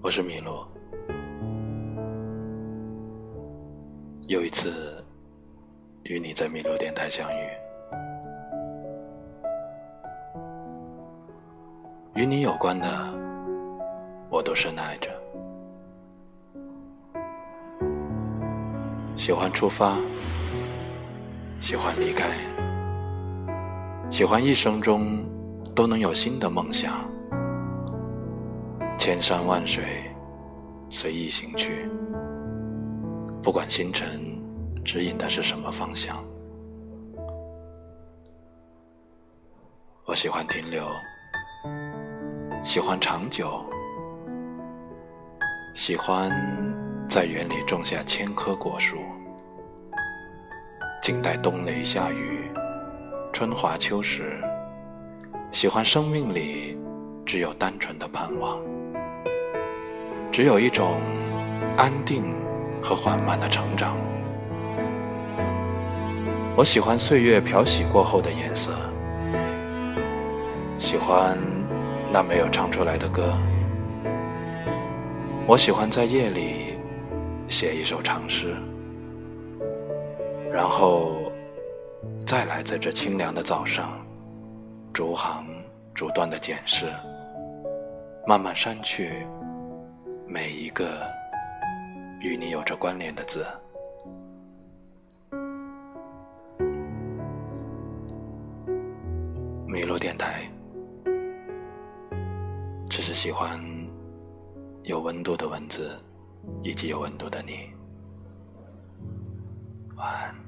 我是米洛。又一次与你在米洛电台相遇，与你有关的，我都深爱着。喜欢出发，喜欢离开，喜欢一生中都能有新的梦想。千山万水，随意行去。不管星辰指引的是什么方向，我喜欢停留，喜欢长久，喜欢在园里种下千棵果树，静待冬雷夏雨，春华秋实。喜欢生命里只有单纯的盼望。只有一种安定和缓慢的成长。我喜欢岁月漂洗过后的颜色，喜欢那没有唱出来的歌。我喜欢在夜里写一首长诗，然后再来在这清凉的早上，逐行逐段的检视，慢慢删去。每一个与你有着关联的字，米洛电台，只是喜欢有温度的文字，以及有温度的你。晚安。